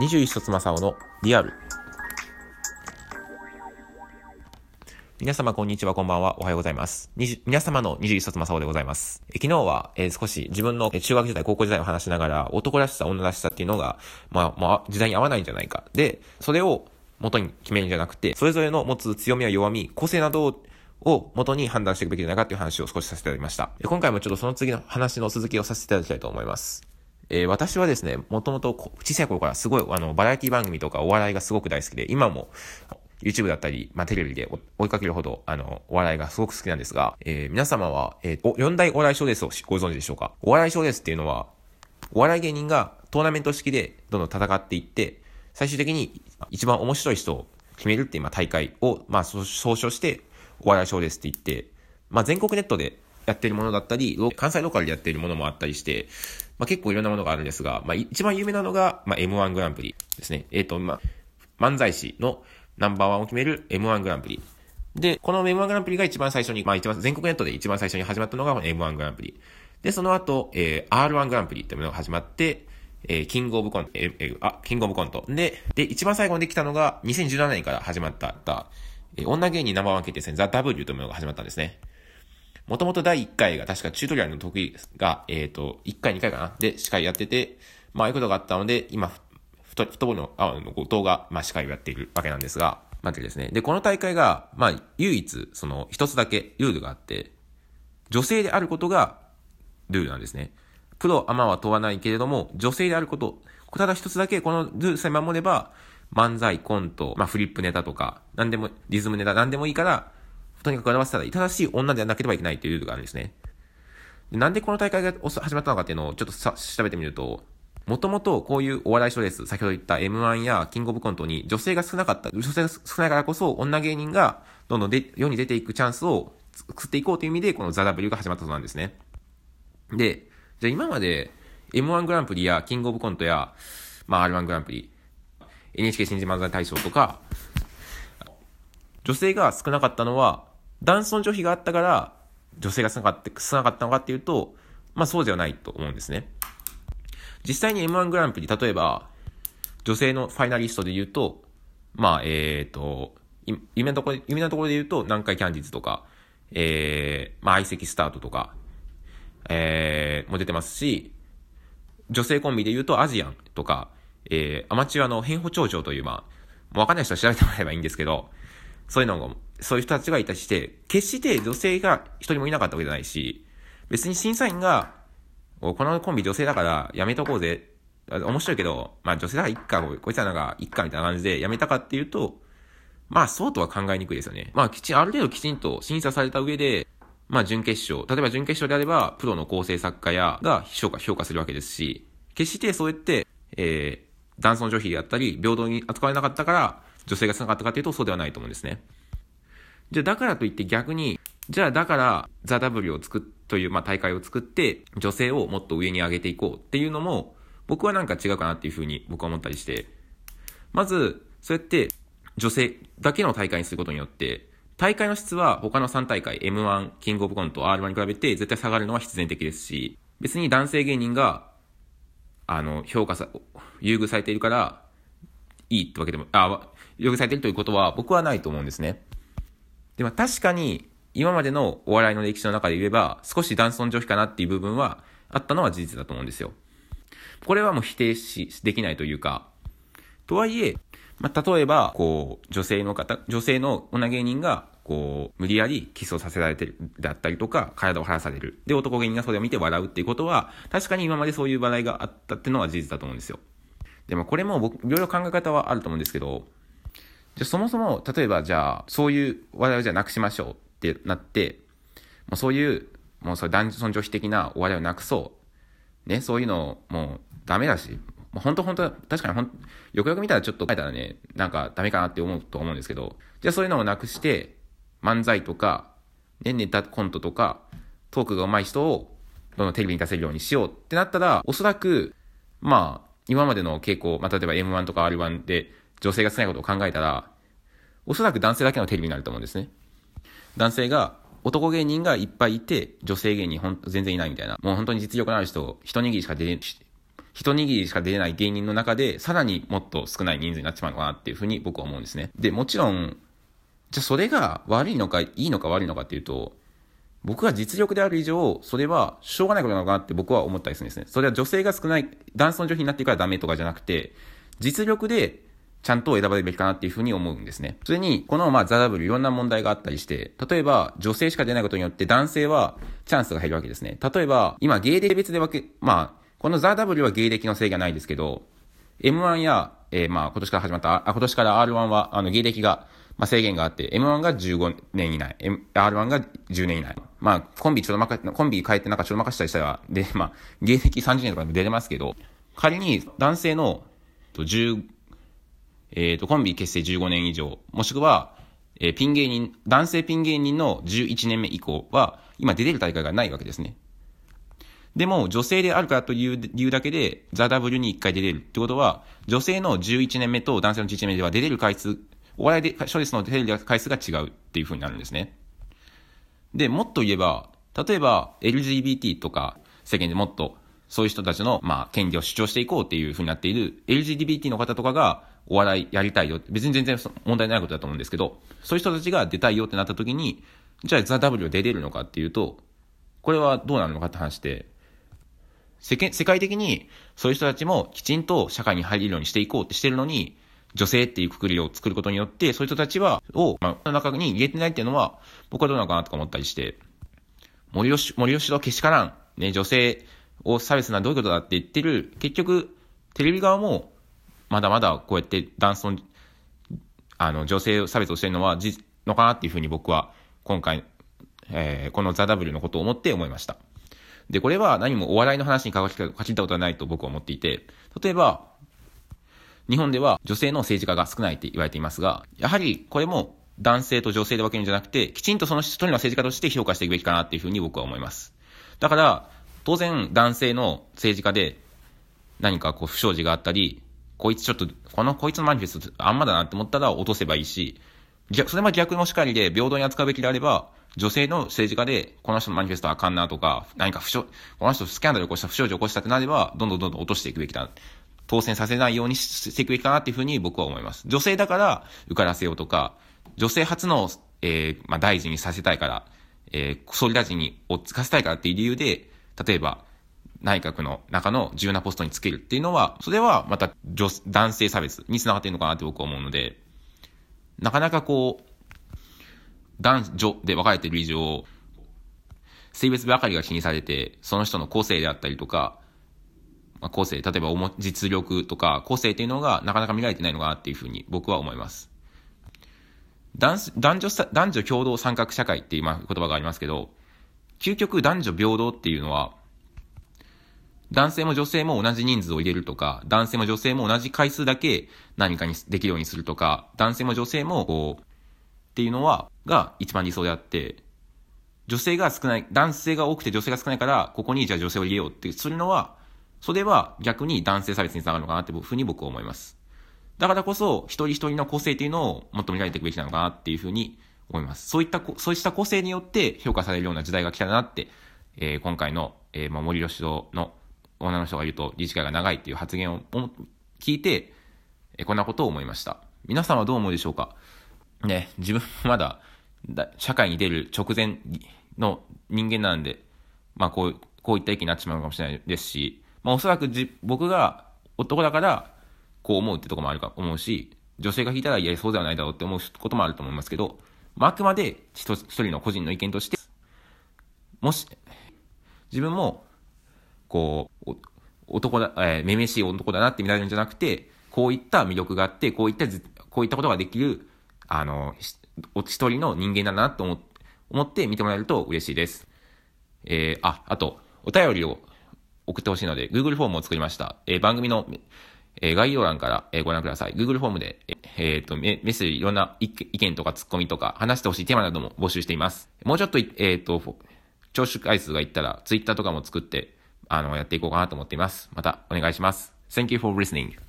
21冊正雄のリアル。皆様こんにちは、こんばんは、おはようございます。皆様の21冊正雄でございます。え昨日は、えー、少し自分の中学時代、高校時代を話しながら、男らしさ、女らしさっていうのが、まあ、まあ、時代に合わないんじゃないか。で、それを元に決めるんじゃなくて、それぞれの持つ強みや弱み、個性などをを元に判断していくべきじゃないかっていう話を少しさせていただきました。今回もちょっとその次の話の続きをさせていただきたいと思います。えー、私はですね、もともと小さい頃からすごい、あの、バラエティ番組とかお笑いがすごく大好きで、今も YouTube だったり、まあ、テレビで追いかけるほど、あの、お笑いがすごく好きなんですが、えー、皆様は、えー、四大お笑い賞レースをご存知でしょうか？お笑い賞レースっていうのは、お笑い芸人がトーナメント式でどんどん戦っていって、最終的に一番面白い人を決めるっていう、大会を、まあ、総称して、お笑い賞レースって言って、まあ、全国ネットでやってるものだったり、関西ローカルでやっているものもあったりして、まあ、結構いろんなものがあるんですが、まあ、一番有名なのが、まあ、M1 グランプリですね。えっ、ー、と、まあ、漫才師のナンバーワンを決める M1 グランプリ。で、この M1 グランプリが一番最初に、まあ一番、全国ネットで一番最初に始まったのが M1 グランプリ。で、その後、えー、R1 グランプリっていうのが始まって、えー、キングオブコント、えー、えー、あ、キングオブコント。で、で、一番最後にできたのが、2017年から始まった、えー、女芸人ナンバーワン決定戦、ザ・ W というものが始まったんですね。もともと第1回が確かチュートリアルの得意が、えっ、ー、と、1回2回かな？で司会やってて、まあ、ああいうことがあったので、今、太、太もの、あの、後藤が、まあ、司会をやっているわけなんですが、待ってですね。で、この大会が、まあ、唯一、その、一つだけルールがあって、女性であることがルールなんですね。プロ、アマは問わないけれども、女性であること、ただ一つだけこのルールさえ守れば、漫才、コント、まあ、フリップネタとか、何でも、リズムネタ、何でもいいから、とにかく表せたら正しい女でなければいけないというルールがあるんですね。なんでこの大会が始まったのかっていうのをちょっとさ調べてみると、もともとこういうお笑い賞レース、先ほど言った M1 やキングオブコントに女性が少なかった、女性が少ないからこそ女芸人がどんどんで世に出ていくチャンスを作っていこうという意味でこのザ・ W が始まったそうなんですね。で、じゃあ今まで M1 グランプリやキングオブコントや、まあ R1 グランプリ、NHK 新人漫才大賞とか、女性が少なかったのは男尊女卑があったから、女性が少なかった、少なかったのかっていうと、まあそうではないと思うんですね。実際に M1 グランプリ、例えば、女性のファイナリストで言うと、まあ、えっ、ー、と、夢のところ、夢のところで言うと、南海キャンディーズとか、えー、まあ、相席スタートとか、えー、も出てますし、女性コンビで言うと、アジアンとか、えー、アマチュアの変歩長長という、まあ、もうわかんない人は調べてもらえばいいんですけど、そういうのが、そういう人たちがいたりして、決して女性が一人もいなかったわけじゃないし、別に審査員が、このコンビ女性だからやめとこうぜ。面白いけど、まあ女性だからいっか、こいつらなんかいっかみたいな感じでやめたかっていうと、まあそうとは考えにくいですよね。まあきちん、ある程度きちんと審査された上で、まあ準決勝、例えば準決勝であれば、プロの構成作家やが評価、評価するわけですし、決してそうやって、えー、男尊女卑であったり、平等に扱われなかったから、女性が少なかったかというと、そうではないと思うんですね。じゃあ、だからといって逆に、じゃあ、だから、ザ・ W を作っ、という、まあ、大会を作って、女性をもっと上に上げていこうっていうのも、僕はなんか違うかなっていうふうに僕は思ったりして、まず、そうやって、女性だけの大会にすることによって、大会の質は他の3大会、M1、キングオブコント、R1 に比べて絶対下がるのは必然的ですし、別に男性芸人が、あの、評価さ、優遇されているから、いいってわけでも、あ、優遇されているということは僕はないと思うんですね。でも確かに、今までのお笑いの歴史の中で言えば、少し男尊女卑かなっていう部分はあったのは事実だと思うんですよ。これはもう否定し、できないというか、とはいえ、まあ、例えば、こう、女性の方、女性の女芸人が、こう、無理やりキスをさせられてる、だったりとか、体を張らされる。で、男芸人がそれを見て笑うっていうことは、確かに今までそういう笑いがあったっていうのは事実だと思うんですよ。でもこれも僕、いろいろ考え方はあると思うんですけど、じゃそもそも、例えばじゃあ、そういう話題をじゃなくしましょうってなって、もうそういう、もうそれ男尊女卑的な話題をなくそう。ね、そういうのもうダメだし、もう本当本当確かにほん、よくよく見たらちょっと書いたらね、なんかダメかなって思うと思うんですけど、じゃあそういうのをなくして、漫才とか、ね、ネタコントとか、トークが上手い人を、どんどんテレビに出せるようにしようってなったら、おそらく、まあ、今までの傾向、まあ、例えば M1 とか R1 で女性が少ないことを考えたら、おそらく男性だけのテレビになると思うんですね。男性が、男芸人がいっぱいいて、女性芸人ほん全然いないみたいな。もう本当に実力のある人、一握りしか出れ、一握りしか出れない芸人の中で、さらにもっと少ない人数になっちまうのかなっていうふうに僕は思うんですね。で、もちろん、じゃあそれが悪いのかいいのか悪いのかっていうと、僕が実力である以上、それはしょうがないことなのかなって僕は思ったりするんですね。それは女性が少ない、男尊女卑になっていくからダメとかじゃなくて、実力でちゃんと選ばれるべきかなっていうふうに思うんですね。それに、このまあザ・ダブルいろんな問題があったりして、例えば女性しか出ないことによって男性はチャンスが減るわけですね。例えば、今芸歴別で分け、まあ、このザ・ W は芸歴の制限はないですけど、M1 や、えー、まあ今年から始まった、あ、今年から R1 は、あの芸歴が、まあ制限があって、M1 が15年以内、M、R1 が10年以内。まあコンビちょっとまか、コンビ変えてなんかちょっとまかしたりしたら、で、まあ芸歴30年とかで出れますけど、仮に男性の10、えっ、ー、と、コンビ結成15年以上、もしくは、えー、ピン芸人、男性ピン芸人の11年目以降は、今出れる大会がないわけですね。でも、女性であるからという理由だけで、ザ・ W に1回出れるってことは、女性の11年目と男性の11年目では出れる回数、お笑いで、処理すの出れる回数が違うっていう風になるんですね。で、もっと言えば、例えば LGBT とか世間でもっとそういう人たちの、まあ、権利を主張していこうっていう風になっている LGBT の方とかがお笑いやりたいよ。別に全然問題ないことだと思うんですけど、そういう人たちが出たいよってなった時に、じゃあザ・ W 出れるのかっていうと、これはどうなるのかって話で、世間、世界的にそういう人たちもきちんと社会に入れるようにしていこうってしてるのに、女性っていうくくりを作ることによって、そういう人たちは、を、まあ、中に入れてないっていうのは、僕はどうなのかなとか思ったりして、森吉、森吉とけしからん、ね、女性を差別などういうことだって言ってる、結局、テレビ側も、まだまだこうやって男尊、あの、女性差別をしてるのは、じ、のかなっていうふうに僕は、今回、えー、このザ・ W のことを思って思いました。で、これは何もお笑いの話に関わったことはないと僕は思っていて、例えば、日本では女性の政治家が少ないって言われていますが、やはりこれも男性と女性で分けるんじゃなくて、きちんとその一人の政治家として評価していくべきかなっていうふうに僕は思います。だから、当然男性の政治家で何かこう不祥事があったり、こいつちょっと、このこいつのマニフェストあんまだなって思ったら落とせばいいし、逆それも逆のしかりで平等に扱うべきであれば、女性の政治家で、この人のマニフェストあかんなとか、何か不祥、この人スキャンダル起こした、不祥事起こしたってなれば、どんどんどんどん落としていくべきだ。当選させないようにしていくべきかなっていうふうに僕は思います。女性だから受からせようとか、女性初の、えー、まあ、大臣にさせたいから、えー、総理大臣に追っつかせたいからっていう理由で、例えば、内閣の中の重要なポストにつけるっていうのは、それはまた女、男性差別につながっているのかなって僕は思うので、なかなかこう、男女で分かれている以上、性別ばかりが気にされて、その人の個性であったりとか、まあ、個性、例えば実力とか個性っていうのがなかなか見られてないのかなっていうふうに僕は思います。男男女男女共同参画社会っていう言葉がありますけど、究極男女平等っていうのは、男性も女性も同じ人数を入れるとか、男性も女性も同じ回数だけ何かにできるようにするとか、男性も女性もこう、っていうのは、が一番理想であって、女性が少ない、男性が多くて女性が少ないから、ここにじゃあ女性を入れようってするのは、それは逆に男性差別につながるのかなっていうふうに僕は思います。だからこそ、一人一人の個性っていうのをもっと見られていくべきなのかなっていうふうに思います。そういった、そうした個性によって評価されるような時代が来たなって、えー、今回の、えー、まあ、森吉堂の女の人が言うと、理事会が長いっていう発言を聞いて、え、こんなことを思いました。皆さんはどう思うでしょうか？ね、自分もまだ、だ社会に出る直前の人間なんで、まあこう、こういった意見になってしまうかもしれないですし、まあおそらくじ僕が男だからこう思うってとこもあるか思うし、女性が聞いたらいやそうではないだろうって思うこともあると思いますけど、まあ、あくまで一人の個人の意見として、もし、自分も、こう、男だ、えー、めめしい男だなって見られるんじゃなくて、こういった魅力があって、こういった、こういったことができるあの、一人の人間だなと思思って見てもらえると嬉しいです。えー、あ、あと、お便りを送ってほしいので、Google フォームを作りました。えー、番組の、えー、概要欄から、えー、ご覧ください。Google フォームで、えー、っと、メッセージ、いろんな意見とかツッコミとか、話してほしいテーマなども募集しています。もうちょっと、えっと、聴取回数がいったら、Twitter とかも作って、あの、やっていこうかなと思っています。また、お願いします。Thank you for listening.